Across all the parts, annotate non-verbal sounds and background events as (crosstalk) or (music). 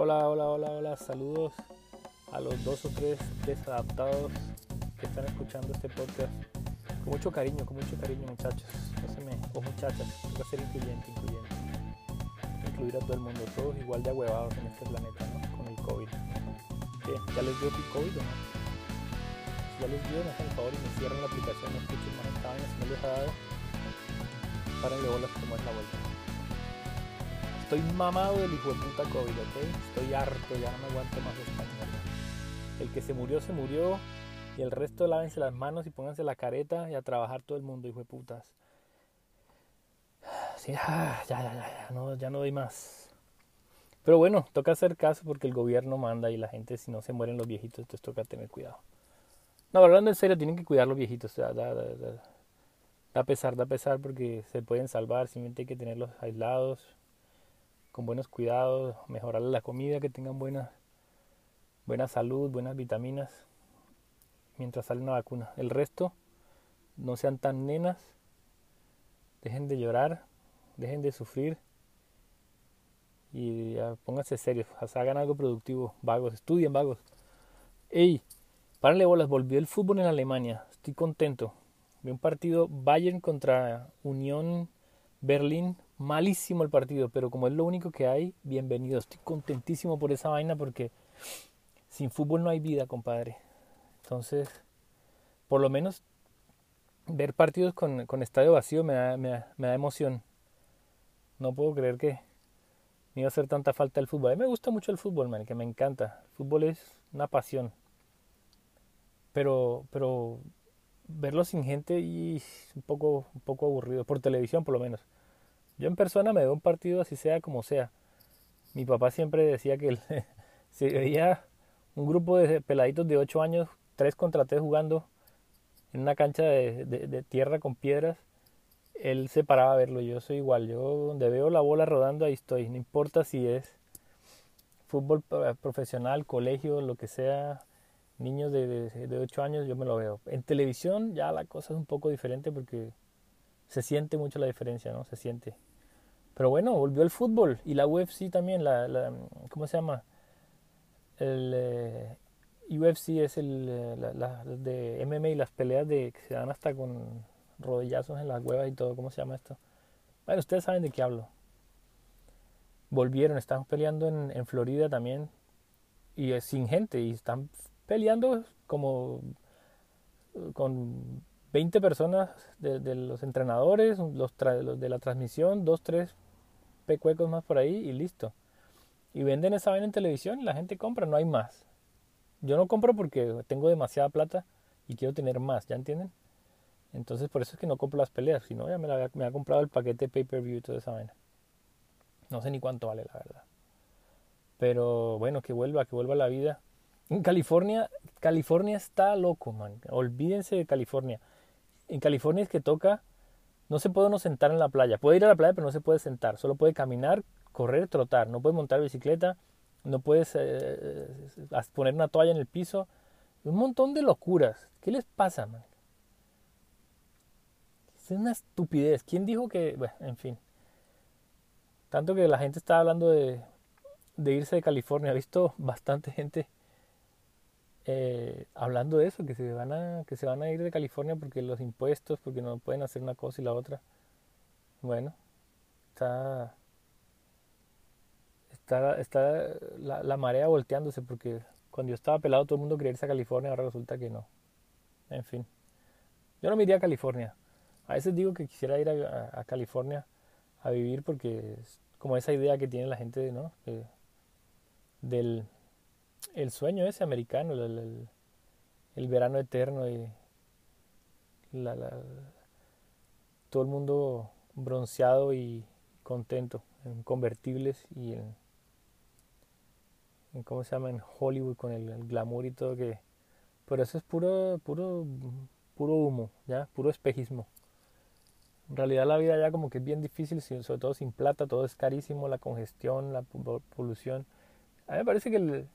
Hola, hola, hola, hola, saludos a los dos o tres desadaptados que están escuchando este podcast. Con mucho cariño, con mucho cariño muchachos. No se me, o muchachas, toca ser incluyente, incluyente. Incluir a todo el mundo, todos igual de ahuevados en este planeta, ¿no? Con el COVID. ¿Qué? ¿Ya les dio COVID o no? Si ya les dio, me hacen el favor y me cierran la aplicación, no escuchen más esta vaina, si no les ha dado, párenle bolas como es la vuelta. Estoy mamado del hijo de puta COVID, ¿ok? Estoy harto, ya no me aguanto más esta mierda. El que se murió, se murió. Y el resto lávense las manos y pónganse la careta y a trabajar todo el mundo, hijo de putas. (sighs) Sí, ah, ya, ya, ya, ya, no, ya no doy más. Pero bueno, toca hacer caso porque el gobierno manda y la gente, si no se mueren los viejitos, entonces toca tener cuidado. No, hablando en serio, tienen que cuidar los viejitos. Da, da pesar, da pesar porque se pueden salvar, simplemente hay que tenerlos aislados con buenos cuidados, mejorarle la comida, que tengan buena, buena salud, buenas vitaminas, mientras sale una vacuna. El resto, no sean tan nenas, dejen de llorar, dejen de sufrir y ya, pónganse serios, hagan algo productivo, vagos, estudien vagos. Ey, párenle bolas, volvió el fútbol en Alemania, estoy contento. Vi un partido Bayern contra Unión Berlín, malísimo el partido, pero como es lo único que hay, bienvenido. Estoy contentísimo por esa vaina porque sin fútbol no hay vida, compadre. Entonces, por lo menos ver partidos con, con estadio vacío me da, me, da, me da, emoción. No puedo creer que me iba a hacer tanta falta el fútbol. A mí me gusta mucho el fútbol, man, que me encanta. El fútbol es una pasión. Pero, pero verlo sin gente y un poco, un poco aburrido, por televisión por lo menos. Yo en persona me veo un partido así sea como sea. Mi papá siempre decía que él, (laughs) se veía un grupo de peladitos de 8 años, 3 contra 3 jugando en una cancha de, de, de, tierra con piedras. Él se paraba a verlo. Yo soy igual. Yo donde veo la bola rodando, ahí estoy. No importa si es fútbol profesional, colegio, lo que sea, niños de, de, de 8 años, yo me lo veo. En televisión ya la cosa es un poco diferente porque se siente mucho la diferencia, ¿no? Se siente. Pero bueno, volvió el fútbol y la UFC también, la, la ¿cómo se llama? El eh, UFC es el la, la, de MMA y las peleas de que se dan hasta con rodillazos en las huevas y todo, ¿cómo se llama esto? Bueno, ustedes saben de qué hablo. Volvieron, están peleando en, Florida también y es sin gente y están peleando como con 20 personas de, de los entrenadores, los, los, de la transmisión, dos, tres pecuecos más por ahí y listo. Y venden esa vaina en televisión y la gente compra, no hay más. Yo no compro porque tengo demasiada plata y quiero tener más, ¿ya entienden? Entonces por eso es que no compro las peleas, si no ya me, la, me ha comprado el paquete pay-per-view y toda esa vaina. No sé ni cuánto vale, la verdad. Pero bueno, que vuelva, que vuelva la vida. En California, California está loco, man. Olvídense de California. En California es que toca, no se puede uno sentar en la playa. Puede ir a la playa, pero no se puede sentar. Solo puede caminar, correr, trotar. No puede montar bicicleta. No puedes eh, poner una toalla en el piso. Un montón de locuras. ¿Qué les pasa, man? Es una estupidez. ¿Quién dijo que.? Bueno, en fin. Tanto que la gente está hablando de, de irse de California. He visto bastante gente eh, hablando de eso, que se, van a, que se van a ir de California porque los impuestos, porque no pueden hacer una cosa y la otra. Bueno, está, está, está la, la marea volteándose porque cuando yo estaba pelado todo el mundo quería irse a California, ahora resulta que no. En fin, yo no me iría a California. A veces digo que quisiera ir a, California a vivir porque es como esa idea que tiene la gente, ¿no? De, del el sueño ese americano, el, el, verano eterno y la, la, todo el mundo bronceado y contento en convertibles y en, en cómo se llama en Hollywood con el, el, glamour y todo que pero eso es puro puro puro humo ya puro espejismo. En realidad la vida ya como que es bien difícil sobre todo sin plata todo es carísimo la congestión la polución. A mí me parece que el,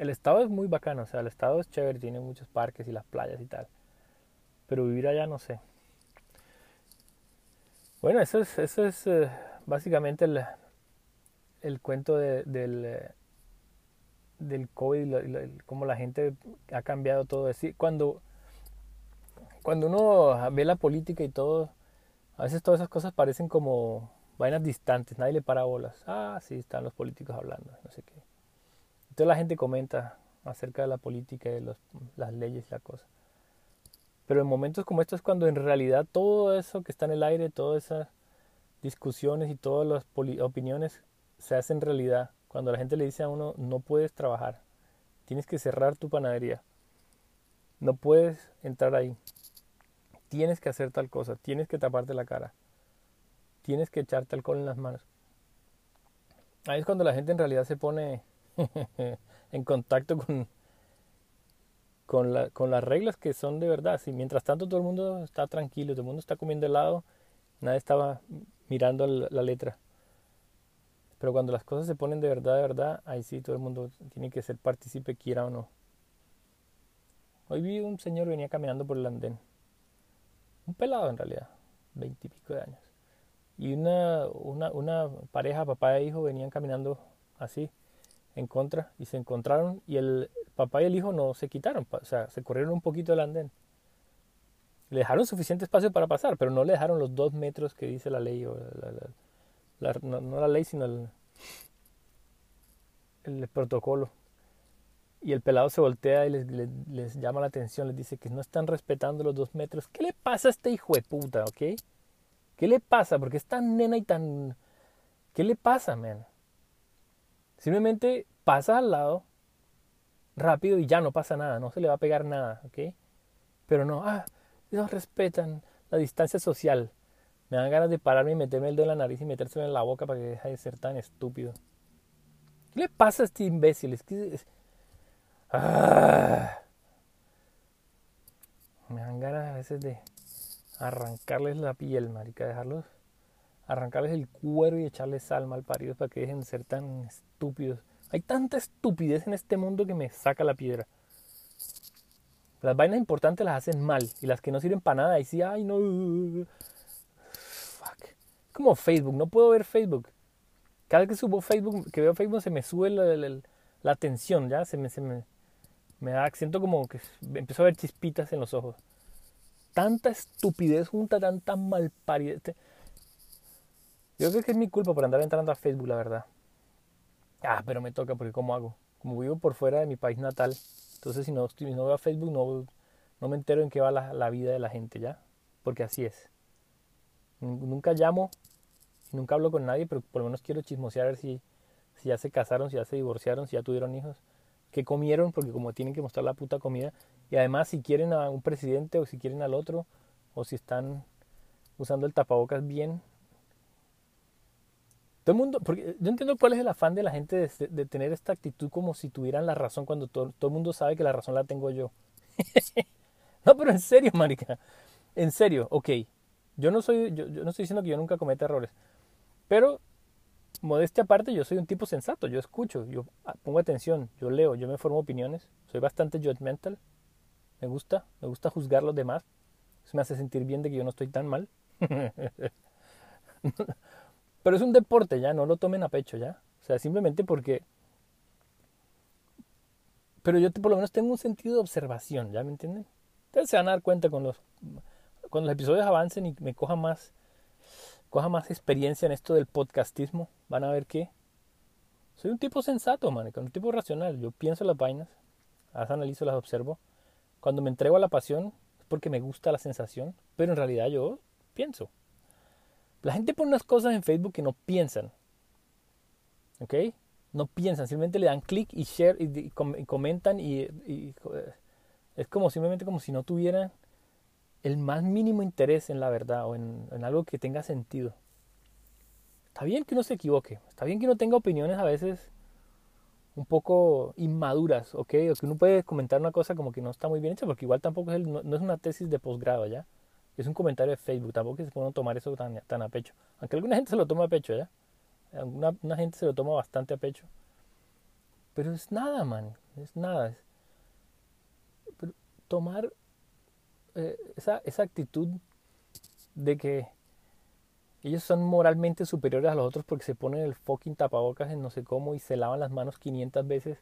el estado es muy bacano, o sea, el estado es chévere, tiene muchos parques y las playas y tal. Pero vivir allá no sé. Bueno, eso es, eso es eh, básicamente el, el cuento de, del, del COVID y cómo la gente ha cambiado todo. Así, cuando, cuando uno ve la política y todo, a veces todas esas cosas parecen como vainas distantes, nadie le para bolas. Ah, sí, están los políticos hablando, no sé qué. La gente comenta acerca de la política, de los, las leyes y la cosa. Pero en momentos como estos es cuando en realidad todo eso que está en el aire, todas esas discusiones y todas las opiniones se hacen realidad. Cuando la gente le dice a uno, no puedes trabajar, tienes que cerrar tu panadería, no puedes entrar ahí, tienes que hacer tal cosa, tienes que taparte la cara, tienes que echarte alcohol en las manos. Ahí es cuando la gente en realidad se pone (laughs) en contacto con, con, la, con las reglas que son de verdad. Si mientras tanto todo el mundo está tranquilo, todo el mundo está comiendo helado, nadie estaba mirando la letra. Pero cuando las cosas se ponen de verdad, de verdad, ahí sí todo el mundo tiene que ser partícipe, quiera o no. Hoy vi un señor venía caminando por el andén. Un pelado en realidad, veintipico de años. Y una, una, una pareja, papá e hijo, venían caminando así, en contra, y se encontraron, y el, papá y el hijo no se quitaron, o sea, se corrieron un poquito del andén. Le dejaron suficiente espacio para pasar, pero no le dejaron los dos metros que dice la ley, o la, no, la ley, sino el, el, protocolo. Y el pelado se voltea y les, les, llama la atención, les dice que no están respetando los dos metros. ¿Qué le pasa a este hijo de puta, ok? ¿Qué le pasa? Porque es tan nena y tan... ¿Qué le pasa, man? Simplemente pasa al lado, rápido y ya no pasa nada, no se le va a pegar nada, ¿ok? Pero no, ah, no respetan la distancia social. Me dan ganas de pararme y meterme el dedo en la nariz y metérselo en la boca para que deje de ser tan estúpido. ¿Qué le pasa a este imbécil? Es que... Ah. Me dan ganas a veces de arrancarles la piel, marica, dejarlos, arrancarles el cuero y echarles sal mal paridos para que dejen de ser tan estúpidos. Hay tanta estupidez en este mundo que me saca la piedra. Las vainas importantes las hacen mal y las que no sirven para nada, y sí, ay, no. Fuck. Como Facebook, no puedo ver Facebook. Cada vez que subo Facebook, que veo Facebook, se me sube la, la, tensión, ya, se me, me, da, siento como que empiezo a ver chispitas en los ojos. Tanta estupidez junta, tanta malparidez. Yo creo que es mi culpa por andar entrando a Facebook, la verdad. Ah, pero me toca porque ¿cómo hago? Como vivo por fuera de mi país natal, entonces si no, estoy, no veo a Facebook no, no me entero en qué va la, la vida de la gente ya, porque así es. Nunca llamo, nunca hablo con nadie, pero por lo menos quiero chismosear a ver si, si ya se casaron, si ya se divorciaron, si ya tuvieron hijos, qué comieron, porque como tienen que mostrar la puta comida, y además si quieren a un presidente o si quieren al otro, o si están usando el tapabocas bien, todo mundo, porque yo entiendo cuál es el afán de la gente de, tener esta actitud como si tuvieran la razón cuando todo, todo, el mundo sabe que la razón la tengo yo. (laughs) no, pero en serio, marica. En serio, ok. Yo no soy, yo, no estoy diciendo que yo nunca cometa errores. Pero, modestia aparte, yo soy un tipo sensato. Yo escucho, yo ah, pongo atención, yo leo, yo me formo opiniones. Soy bastante judgmental. Me gusta, me gusta juzgar a los demás. Eso me hace sentir bien de que yo no estoy tan mal. (laughs) Pero es un deporte, ya, no lo tomen a pecho, ya. O sea, simplemente porque... Pero yo por lo menos tengo un sentido de observación, ¿ya me entienden? Ustedes se van a dar cuenta con los, cuando los episodios avancen y me coja más, coja más experiencia en esto del podcastismo, van a ver que soy un tipo sensato, man, un tipo racional. Yo pienso las vainas, las analizo, las observo. Cuando me entrego a la pasión es porque me gusta la sensación, pero en realidad yo pienso. La gente pone unas cosas en Facebook que no piensan. ¿Ok? No piensan, simplemente le dan clic y share y, comentan y, es como simplemente como si no tuvieran el más mínimo interés en la verdad o en, algo que tenga sentido. Está bien que uno se equivoque, está bien que uno tenga opiniones a veces un poco inmaduras, ¿ok? O que uno puede comentar una cosa como que no está muy bien hecha, porque igual tampoco es, no, es una tesis de posgrado, ¿ya? Es un comentario de Facebook, tampoco se puede tomar eso tan, tan a pecho. Aunque alguna gente se lo toma a pecho, ¿ya? Una, una gente se lo toma bastante a pecho. Pero es nada, man. Es nada. Pero tomar eh, esa, esa actitud de que ellos son moralmente superiores a los otros porque se ponen el fucking tapabocas en no sé cómo y se lavan las manos 500 veces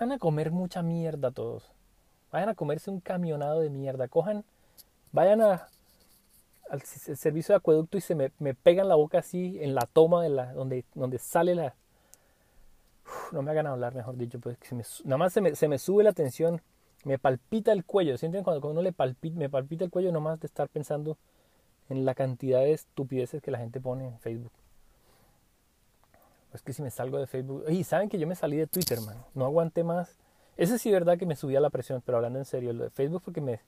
Van a comer mucha mierda todos. Vayan a comerse un camionado de mierda. Cojan, vayan al servicio de acueducto y se me, me, pegan la boca así en la toma de la, donde, donde sale la... no me hagan hablar, mejor dicho, pues nada más se me, se me, sube la tensión, me palpita el cuello. ¿Sienten cuando, cuando uno le palpita, me palpita el cuello nomás de estar pensando en la cantidad de estupideces que la gente pone en Facebook? Es que si me salgo de Facebook... Y saben que yo me salí de Twitter, man. No aguanté más. Ese sí verdad que me subía la presión, pero hablando en serio, lo de Facebook porque me...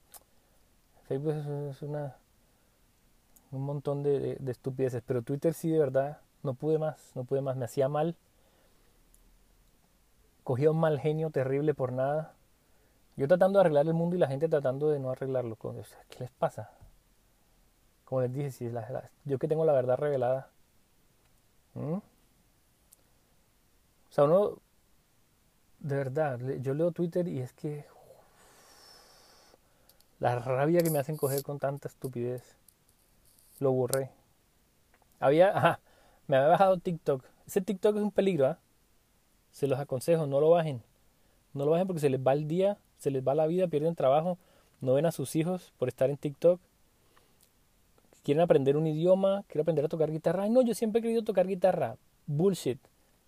Facebook es una un montón de, estupideces, pero Twitter sí de verdad no pude más, no pude más, me hacía mal. Cogía un mal genio terrible por nada. Yo tratando de arreglar el mundo y la gente tratando de no arreglarlo. ¿Qué les pasa? Como les dije, si yo que tengo la verdad revelada. O sea, uno, de verdad, yo leo Twitter y es que la rabia que me hacen coger con tanta estupidez lo borré. Había, ajá, me había bajado TikTok. Ese TikTok es un peligro, ¿ah? Se los aconsejo, no lo bajen. No lo bajen porque se les va el día, se les va la vida, pierden trabajo, no ven a sus hijos por estar en TikTok. Quieren aprender un idioma, quieren aprender a tocar guitarra. Ay, no, yo siempre he querido tocar guitarra. Bullshit.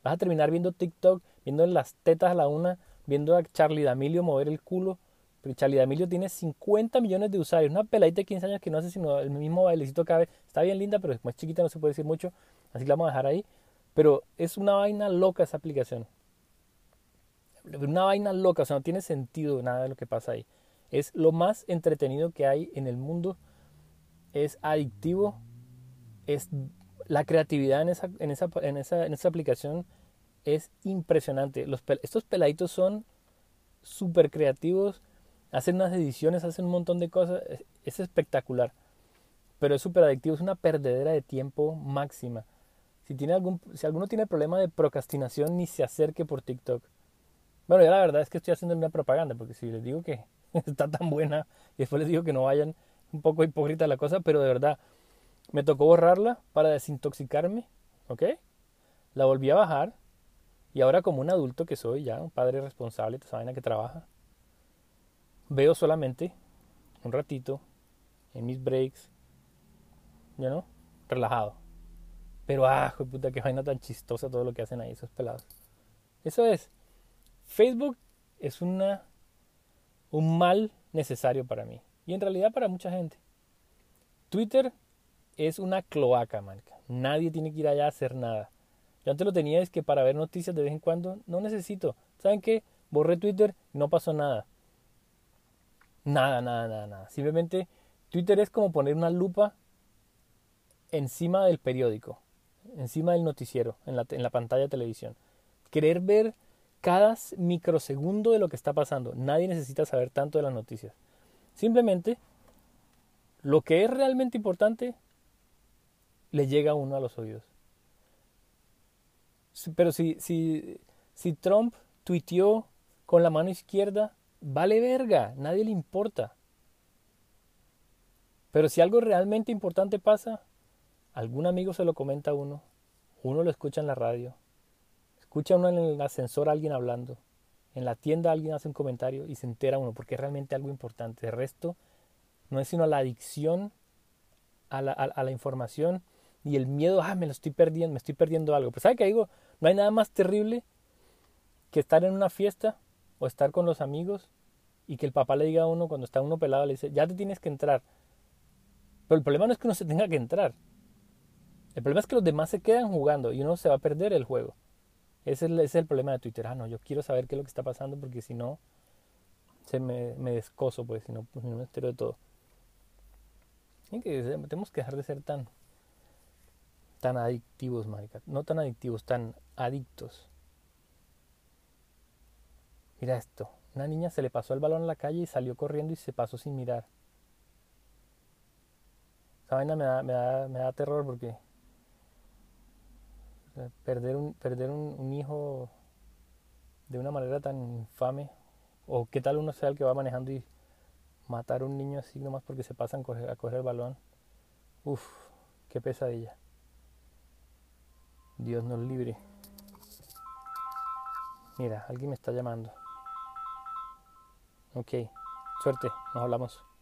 Vas a terminar viendo TikTok, viendo las tetas a la una, viendo a Charlie D'Amelio mover el culo porque Charlie D'Amelio tiene 50 millones de usuarios. Una peladita de 15 años que no hace sino el mismo bailecito cada vez. Está bien linda, pero es chiquita no se puede decir mucho. Así que la vamos a dejar ahí. Pero es una vaina loca esa aplicación. Una vaina loca, o sea, no tiene sentido nada de lo que pasa ahí. Es lo más entretenido que hay en el mundo. Es adictivo. Es la creatividad en esa, en esa, en esa, en esa aplicación es impresionante. Los, estos peladitos son súper creativos hacen unas ediciones, hacen un montón de cosas, es, espectacular. Pero es súper adictivo, es una perdedera de tiempo máxima. Si, tiene algún, si alguno tiene problema de procrastinación, ni se acerque por TikTok. Bueno, ya la verdad es que estoy haciendo una propaganda, porque si les digo que (laughs) está tan buena y después les digo que no vayan, un poco hipócrita la cosa, pero de verdad, me tocó borrarla para desintoxicarme, ¿ok? La volví a bajar y ahora como un adulto que soy ya, un padre responsable, esa vaina que trabaja, veo solamente un ratito en mis breaks, ¿ya no? Relajado. Pero, ah, puta, qué vaina tan chistosa todo lo que hacen ahí esos pelados. Eso es. Facebook es una, un mal necesario para mí. Y en realidad para mucha gente. Twitter es una cloaca, man. Nadie tiene que ir allá a hacer nada. Yo antes lo tenía es que para ver noticias de vez en cuando no necesito. ¿Saben qué? Borré Twitter no pasó nada. Nada, nada, nada, nada. Simplemente Twitter es como poner una lupa encima del periódico, encima del noticiero, en la, en la pantalla de televisión. Querer ver cada microsegundo de lo que está pasando. Nadie necesita saber tanto de las noticias. Simplemente lo que es realmente importante le llega a uno a los oídos. Pero si, si, si Trump tuiteó con la mano izquierda vale verga, nadie le importa. Pero si algo realmente importante pasa, algún amigo se lo comenta a uno, uno lo escucha en la radio, escucha uno en el ascensor a alguien hablando, en la tienda alguien hace un comentario y se entera uno porque es realmente algo importante. El resto no es sino la adicción a la, a la información y el miedo, ah, me lo estoy perdiendo, me estoy perdiendo algo. Pues sabe que digo, no hay nada más terrible que estar en una fiesta o estar con los amigos y que el papá le diga a uno cuando está uno pelado, le dice, ya te tienes que entrar. Pero el problema no es que uno se tenga que entrar. El problema es que los demás se quedan jugando y uno se va a perder el juego. Ese es, el, problema de Twitter. Ah, no, yo quiero saber qué es lo que está pasando porque si no, se me, me descoso, pues, si no, pues, no me entero de todo. Que tenemos que dejar de ser tan, tan adictivos, marica. No tan adictivos, tan adictos. Mira esto. Una niña se le pasó el balón en la calle y salió corriendo y se pasó sin mirar. Esa vaina me da, me da, me da terror porque perder un, perder un, hijo de una manera tan infame, o qué tal uno sea el que va manejando y matar a un niño así nomás porque se pasan a a coger el balón. Uf, qué pesadilla. Dios nos libre. Mira, alguien me está llamando. Ok, suerte, nos hablamos.